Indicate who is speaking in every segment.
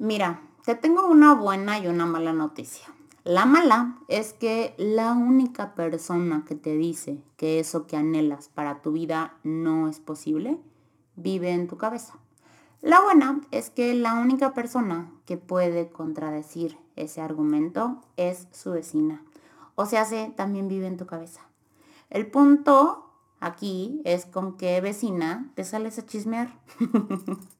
Speaker 1: Mira, te tengo una buena y una mala noticia. La mala es que la única persona que te dice que eso que anhelas para tu vida no es posible, vive en tu cabeza. La buena es que la única persona que puede contradecir ese argumento es su vecina. O sea, se también vive en tu cabeza. El punto aquí es con qué vecina te sales a chismear.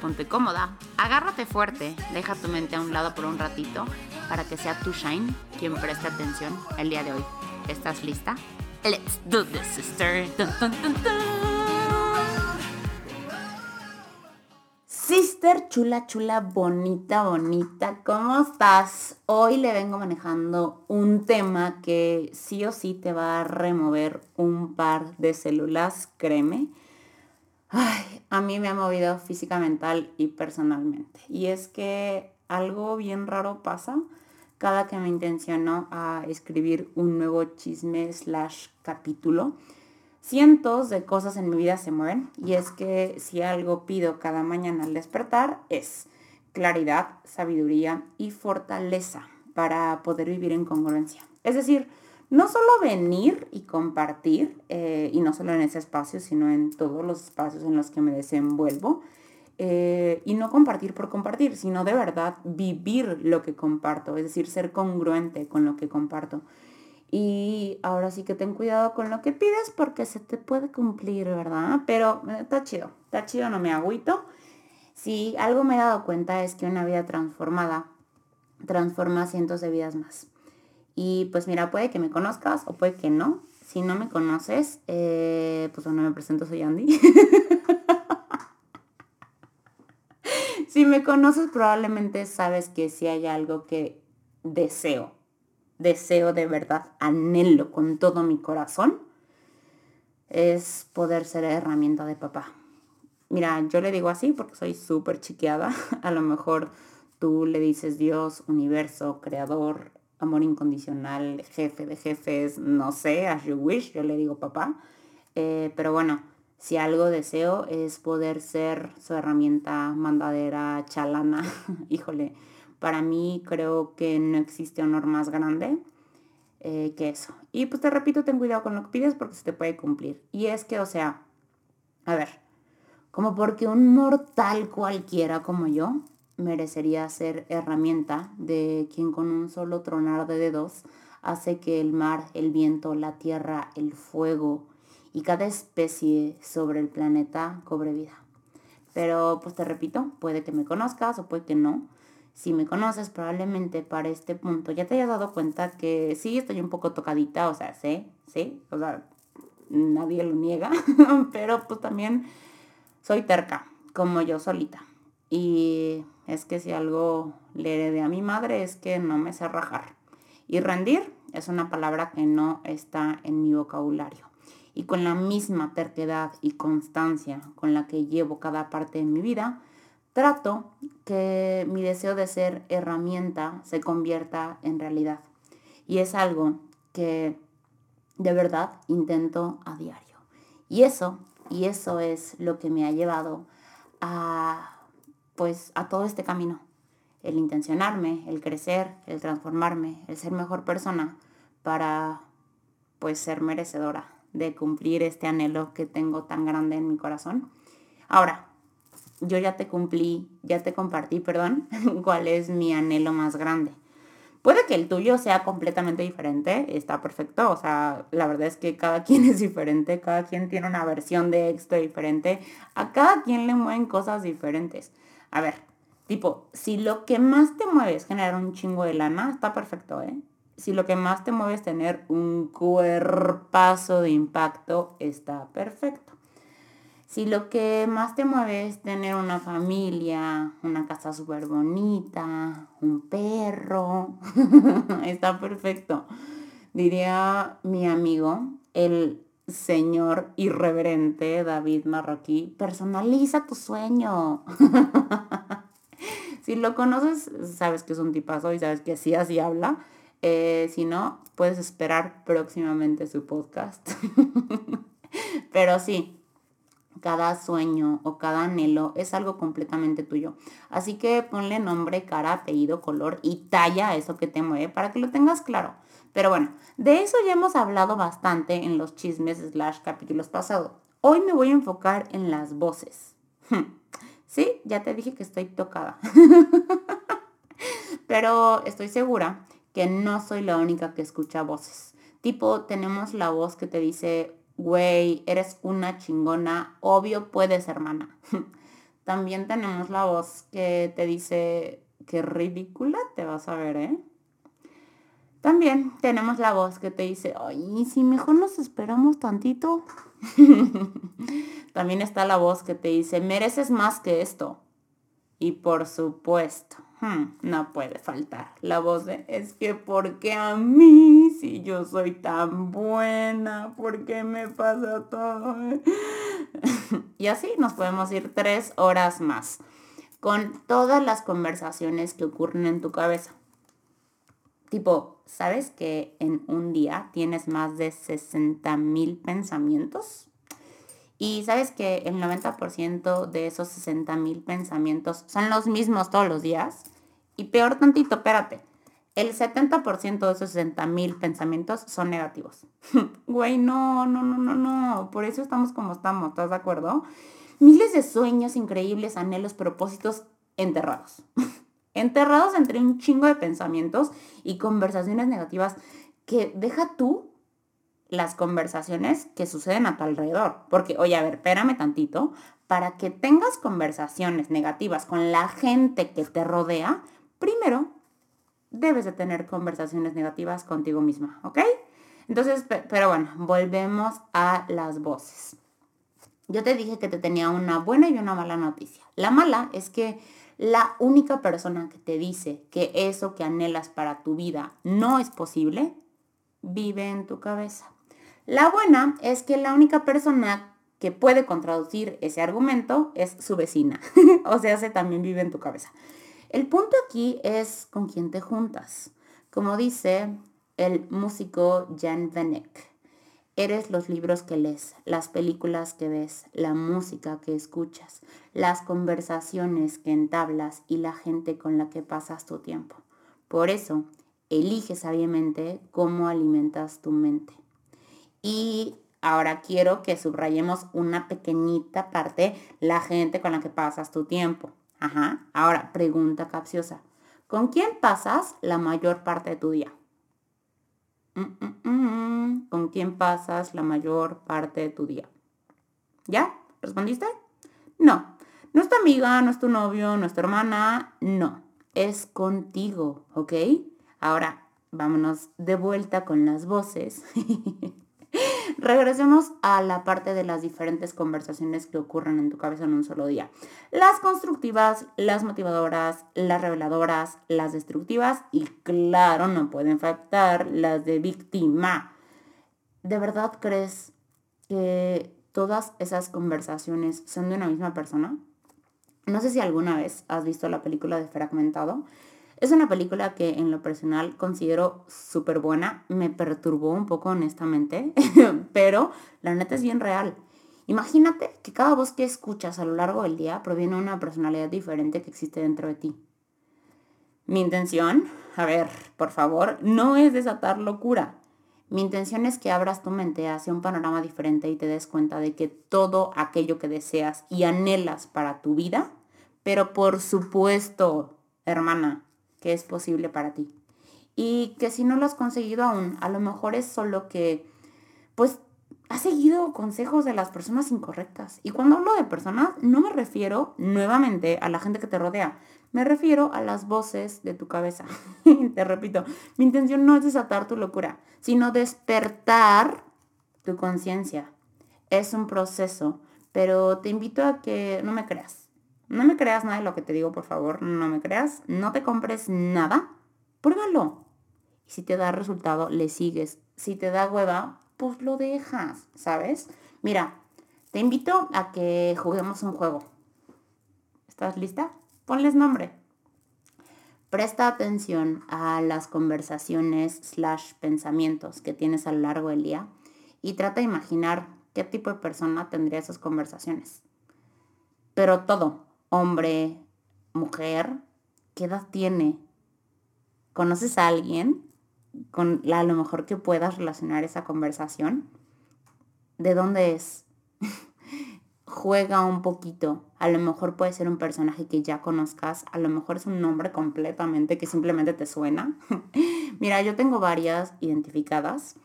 Speaker 2: ponte cómoda, agárrate fuerte, deja tu mente a un lado por un ratito para que sea tu Shine quien preste atención el día de hoy. ¿Estás lista? Let's do this, sister.
Speaker 1: Sister chula, chula, bonita, bonita, ¿cómo estás? Hoy le vengo manejando un tema que sí o sí te va a remover un par de células, créeme. Ay, a mí me ha movido física, mental y personalmente. Y es que algo bien raro pasa cada que me intenciono a escribir un nuevo chisme slash capítulo. Cientos de cosas en mi vida se mueven y es que si algo pido cada mañana al despertar es claridad, sabiduría y fortaleza para poder vivir en congruencia. Es decir, no solo venir y compartir, eh, y no solo en ese espacio, sino en todos los espacios en los que me desenvuelvo, eh, y no compartir por compartir, sino de verdad vivir lo que comparto, es decir, ser congruente con lo que comparto. Y ahora sí que ten cuidado con lo que pides porque se te puede cumplir, ¿verdad? Pero eh, está chido, está chido, no me agüito. Si algo me he dado cuenta es que una vida transformada transforma cientos de vidas más. Y pues mira, puede que me conozcas o puede que no. Si no me conoces, eh, pues bueno, me presento, soy Andy. si me conoces, probablemente sabes que si hay algo que deseo, deseo de verdad, anhelo con todo mi corazón, es poder ser herramienta de papá. Mira, yo le digo así porque soy súper chiqueada. A lo mejor tú le dices Dios, universo, creador, amor incondicional, jefe de jefes, no sé, as you wish, yo le digo papá. Eh, pero bueno, si algo deseo es poder ser su herramienta mandadera, chalana, híjole, para mí creo que no existe honor más grande eh, que eso. Y pues te repito, ten cuidado con lo que pides porque se te puede cumplir. Y es que, o sea, a ver, como porque un mortal cualquiera como yo merecería ser herramienta de quien con un solo tronar de dedos hace que el mar, el viento, la tierra, el fuego y cada especie sobre el planeta cobre vida. Pero pues te repito, puede que me conozcas o puede que no. Si me conoces, probablemente para este punto ya te hayas dado cuenta que sí estoy un poco tocadita, o sea, sé, sí, o sea, nadie lo niega, pero pues también soy terca, como yo solita. Y es que si algo le heredé a mi madre es que no me sé rajar. Y rendir es una palabra que no está en mi vocabulario. Y con la misma terquedad y constancia con la que llevo cada parte de mi vida, trato que mi deseo de ser herramienta se convierta en realidad. Y es algo que de verdad intento a diario. Y eso, y eso es lo que me ha llevado a pues a todo este camino. El intencionarme, el crecer, el transformarme, el ser mejor persona para pues ser merecedora de cumplir este anhelo que tengo tan grande en mi corazón. Ahora, yo ya te cumplí, ya te compartí, perdón, cuál es mi anhelo más grande. Puede que el tuyo sea completamente diferente, está perfecto, o sea, la verdad es que cada quien es diferente, cada quien tiene una versión de esto diferente, a cada quien le mueven cosas diferentes. A ver, tipo, si lo que más te mueve es generar un chingo de lana, está perfecto, ¿eh? Si lo que más te mueve es tener un cuerpazo de impacto, está perfecto. Si lo que más te mueve es tener una familia, una casa súper bonita, un perro, está perfecto. Diría mi amigo, el señor irreverente David Marroquí, personaliza tu sueño. si lo conoces, sabes que es un tipazo y sabes que así así habla. Eh, si no, puedes esperar próximamente su podcast. Pero sí, cada sueño o cada anhelo es algo completamente tuyo. Así que ponle nombre, cara, apellido, color y talla a eso que te mueve para que lo tengas claro. Pero bueno, de eso ya hemos hablado bastante en los chismes slash capítulos pasados. Hoy me voy a enfocar en las voces. Sí, ya te dije que estoy tocada. Pero estoy segura que no soy la única que escucha voces. Tipo, tenemos la voz que te dice, güey, eres una chingona, obvio puedes, hermana. También tenemos la voz que te dice, qué ridícula te vas a ver, ¿eh? También tenemos la voz que te dice, ay, si mejor nos esperamos tantito. También está la voz que te dice, mereces más que esto. Y por supuesto, Hmm, no puede faltar la voz de, es que porque a mí, si yo soy tan buena, ¿por qué me pasa todo? y así nos podemos ir tres horas más con todas las conversaciones que ocurren en tu cabeza. Tipo, ¿sabes que en un día tienes más de 60 mil pensamientos? Y sabes que el 90% de esos 60 mil pensamientos son los mismos todos los días. Y peor tantito, espérate. El 70% de esos 60 mil pensamientos son negativos. Güey, no, no, no, no, no. Por eso estamos como estamos, ¿estás de acuerdo? Miles de sueños increíbles, anhelos, propósitos enterrados. enterrados entre un chingo de pensamientos y conversaciones negativas que deja tú las conversaciones que suceden a tu alrededor. Porque, oye, a ver, espérame tantito, para que tengas conversaciones negativas con la gente que te rodea, primero debes de tener conversaciones negativas contigo misma, ¿ok? Entonces, pero bueno, volvemos a las voces. Yo te dije que te tenía una buena y una mala noticia. La mala es que la única persona que te dice que eso que anhelas para tu vida no es posible, vive en tu cabeza. La buena es que la única persona que puede contraducir ese argumento es su vecina. o sea, se también vive en tu cabeza. El punto aquí es con quién te juntas. Como dice el músico Jan Venek, eres los libros que lees, las películas que ves, la música que escuchas, las conversaciones que entablas y la gente con la que pasas tu tiempo. Por eso, elige sabiamente cómo alimentas tu mente. Y ahora quiero que subrayemos una pequeñita parte, la gente con la que pasas tu tiempo. Ajá. Ahora, pregunta capciosa. ¿Con quién pasas la mayor parte de tu día? Mm, mm, mm. ¿Con quién pasas la mayor parte de tu día? ¿Ya? ¿Respondiste? No. No es tu amiga, no es tu novio, no es tu hermana. No. Es contigo, ¿ok? Ahora, vámonos de vuelta con las voces. Regresemos a la parte de las diferentes conversaciones que ocurren en tu cabeza en un solo día. Las constructivas, las motivadoras, las reveladoras, las destructivas y claro, no pueden faltar las de víctima. ¿De verdad crees que todas esas conversaciones son de una misma persona? No sé si alguna vez has visto la película de Fragmentado. Es una película que en lo personal considero súper buena. Me perturbó un poco honestamente, pero la neta es bien real. Imagínate que cada voz que escuchas a lo largo del día proviene de una personalidad diferente que existe dentro de ti. Mi intención, a ver, por favor, no es desatar locura. Mi intención es que abras tu mente hacia un panorama diferente y te des cuenta de que todo aquello que deseas y anhelas para tu vida, pero por supuesto, hermana, que es posible para ti. Y que si no lo has conseguido aún, a lo mejor es solo que, pues, has seguido consejos de las personas incorrectas. Y cuando hablo de personas, no me refiero nuevamente a la gente que te rodea. Me refiero a las voces de tu cabeza. te repito, mi intención no es desatar tu locura, sino despertar tu conciencia. Es un proceso, Pero te invito a que no me creas. No me creas nada de lo que te digo, por favor. No me creas. No te compres nada. Pruébalo. Y si te da resultado, le sigues. Si te da hueva, pues lo dejas, ¿sabes? Mira, te invito a que juguemos un juego. ¿Estás lista? Ponles nombre. Presta atención a las conversaciones slash pensamientos que tienes a lo largo del día y trata de imaginar qué tipo de persona tendría esas conversaciones. Pero todo, hombre, mujer, ¿qué edad tiene? ¿Conoces a alguien con la, a lo mejor que puedas relacionar esa conversación? ¿De dónde es? juega un poquito. A lo mejor puede ser un personaje que ya conozcas, a lo mejor es un nombre completamente que simplemente te suena. Mira, yo tengo varias identificadas.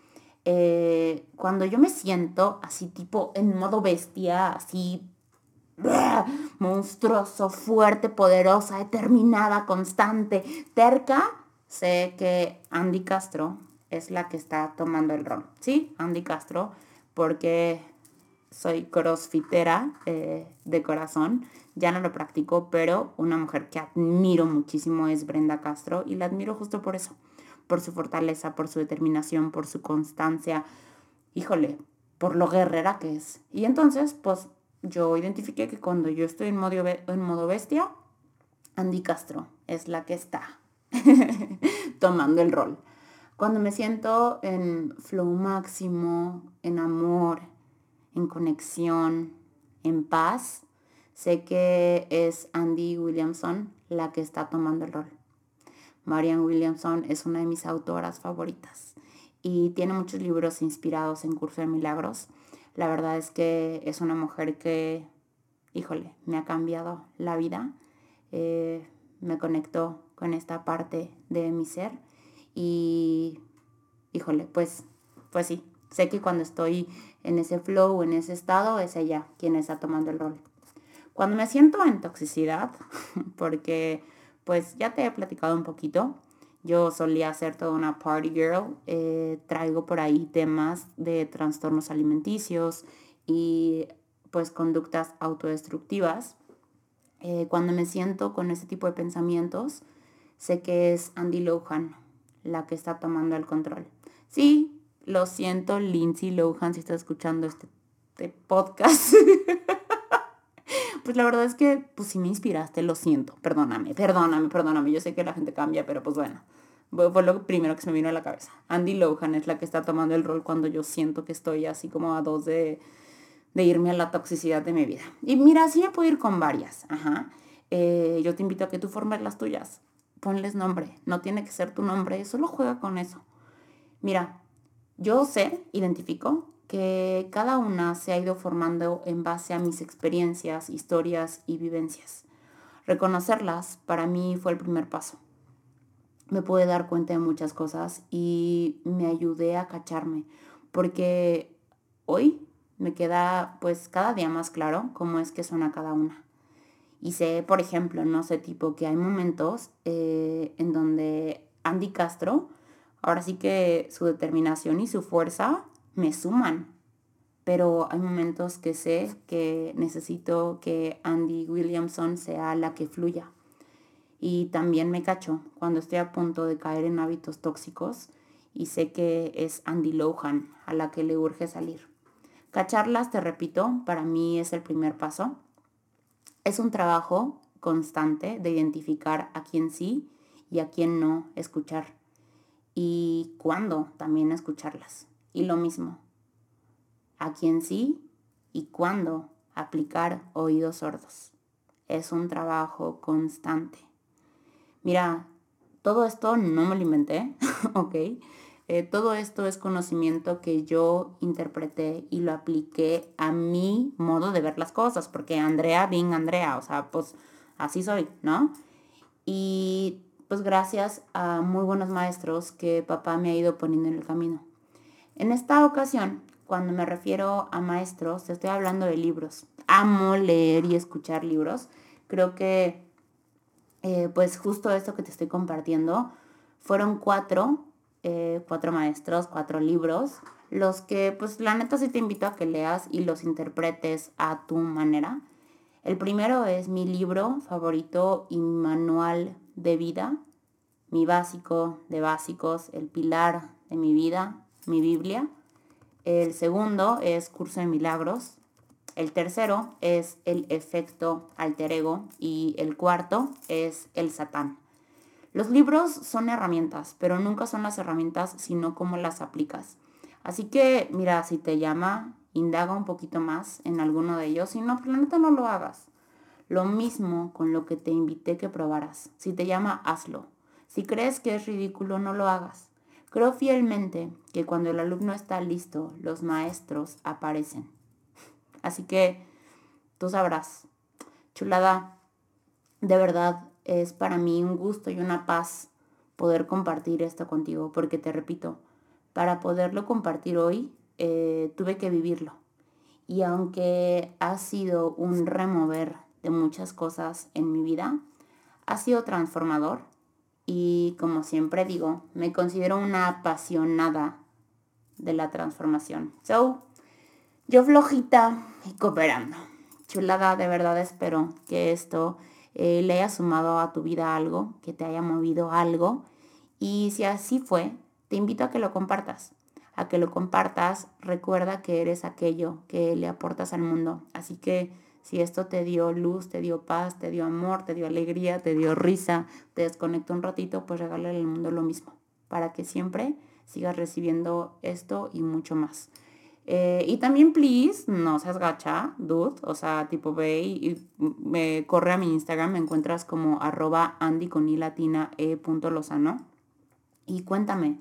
Speaker 1: Eh, cuando yo me siento así tipo en modo bestia, así monstruoso, fuerte, poderosa, determinada, constante, terca, sé que Andy Castro es la que está tomando el rol. ¿Sí? Andy Castro, porque soy crossfitera eh, de corazón, ya no lo practico, pero una mujer que admiro muchísimo es Brenda Castro y la admiro justo por eso, por su fortaleza, por su determinación, por su constancia, híjole, por lo guerrera que es. Y entonces, pues yo identifiqué que cuando yo estoy en modo, en modo bestia, Andy Castro es la que está tomando el rol. Cuando me siento en flow máximo, en amor, en conexión, en paz, sé que es Andy Williamson la que está tomando el rol. Marianne Williamson es una de mis autoras favoritas y tiene muchos libros inspirados en Curso de Milagros. La verdad es que es una mujer que, híjole, me ha cambiado la vida. Eh, me conectó con esta parte de mi ser y, híjole, pues, pues sí, sé que cuando estoy en ese flow, en ese estado, es ella quien está tomando el rol. Cuando me siento en toxicidad, porque pues ya te he platicado un poquito, yo solía ser toda una party girl, eh, traigo por ahí temas de trastornos alimenticios y pues conductas autodestructivas. Eh, cuando me siento con ese tipo de pensamientos, sé que es Andy Lohan la que está tomando el control. Sí, lo siento, Lindsay Lohan, si estás escuchando este, este podcast. pues la verdad es que, pues si me inspiraste, lo siento. Perdóname, perdóname, perdóname. Yo sé que la gente cambia, pero pues bueno. Fue lo primero que se me vino a la cabeza. Andy Lohan es la que está tomando el rol cuando yo siento que estoy así como a dos de, irme a la toxicidad de mi vida. Y mira, sí me puedo ir con varias. Ajá. Eh, yo te invito a que tú formes las tuyas. Ponles nombre. No tiene que ser tu nombre. Solo juega con eso. Mira, yo sé, identifico, que cada una se ha ido formando en base a mis experiencias, historias y vivencias. Reconocerlas para mí fue el primer paso. Me pude dar cuenta de muchas cosas y me ayudé a cacharme, porque hoy me queda pues cada día más claro cómo es que suena cada una. Y sé, por ejemplo, no sé, tipo que hay momentos eh, en donde Andy Castro Ahora sí que su determinación y su fuerza me suman. Pero hay momentos que sé que necesito que Andy Williamson sea la que fluya. Y también me cacho cuando estoy a punto de caer en hábitos tóxicos y sé que es Andy Lohan a la que le urge salir. Cacharlas, te repito, para mí es el primer paso. Es un trabajo constante de identificar a quién sí y a quién no escuchar y cuándo también escucharlas. Y lo mismo, a quién sí y cuándo aplicar oídos sordos. Es un trabajo constante. Mira, todo esto no me lo inventé, ¿ok? Eh, todo esto es conocimiento que yo interpreté y lo apliqué a mi modo de ver las cosas, porque Andrea, bien Andrea, o sea, pues así soy, ¿no? Y pues gracias a muy buenos maestros que papá me ha ido poniendo en el camino. En esta ocasión, cuando me refiero a maestros, estoy hablando de libros. Amo leer y escuchar libros. Creo que, eh, pues justo esto que te estoy compartiendo, fueron cuatro, eh, cuatro maestros, cuatro libros, los que pues la neta sí te invito a que leas y los interpretes a tu manera. El primero es mi libro favorito y manual de vida, mi básico de básicos, el pilar de mi vida, mi Biblia. El segundo es Curso de Milagros. El tercero es el efecto alter ego. Y el cuarto es el Satán. Los libros son herramientas, pero nunca son las herramientas, sino cómo las aplicas. Así que, mira, si te llama, indaga un poquito más en alguno de ellos. Si no, planeta no lo hagas. Lo mismo con lo que te invité que probaras. Si te llama, hazlo. Si crees que es ridículo, no lo hagas. Creo fielmente que cuando el alumno está listo, los maestros aparecen. Así que tú sabrás. Chulada, de verdad es para mí un gusto y una paz poder compartir esto contigo, porque te repito, para poderlo compartir hoy, eh, tuve que vivirlo. Y aunque ha sido un remover de muchas cosas en mi vida, ha sido transformador. Y como siempre digo, me considero una apasionada de la transformación. So, yo flojita y cooperando. Chulada, de verdad espero que esto eh, le haya sumado a tu vida algo, que te haya movido algo. Y si así fue, te invito a que lo compartas. A que lo compartas, recuerda que eres aquello que le aportas al mundo. Así que si esto te dio luz, te dio paz, te dio amor, te dio alegría, te dio risa, te desconectó un ratito, pues regálale al mundo lo mismo. Para que siempre sigas recibiendo esto y mucho más. Eh, y también, please, no seas gacha, dude. O sea, tipo, ve y, me corre a mi Instagram, me encuentras como arroba andy con e punto lozano. Y cuéntame,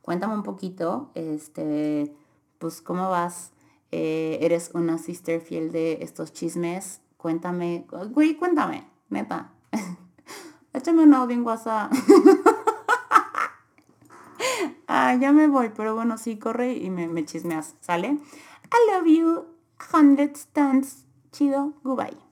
Speaker 1: Cuéntame un poquito, este, pues, ¿cómo vas? Eh, ¿Eres una sister fiel de estos chismes? Cuéntame, güey, cuéntame, neta. Échame un audio en WhatsApp. ah, ya me voy, pero bueno, sí, corre y me, me chismeas, ¿sale? I love you. 100 stands. Chido. Goodbye.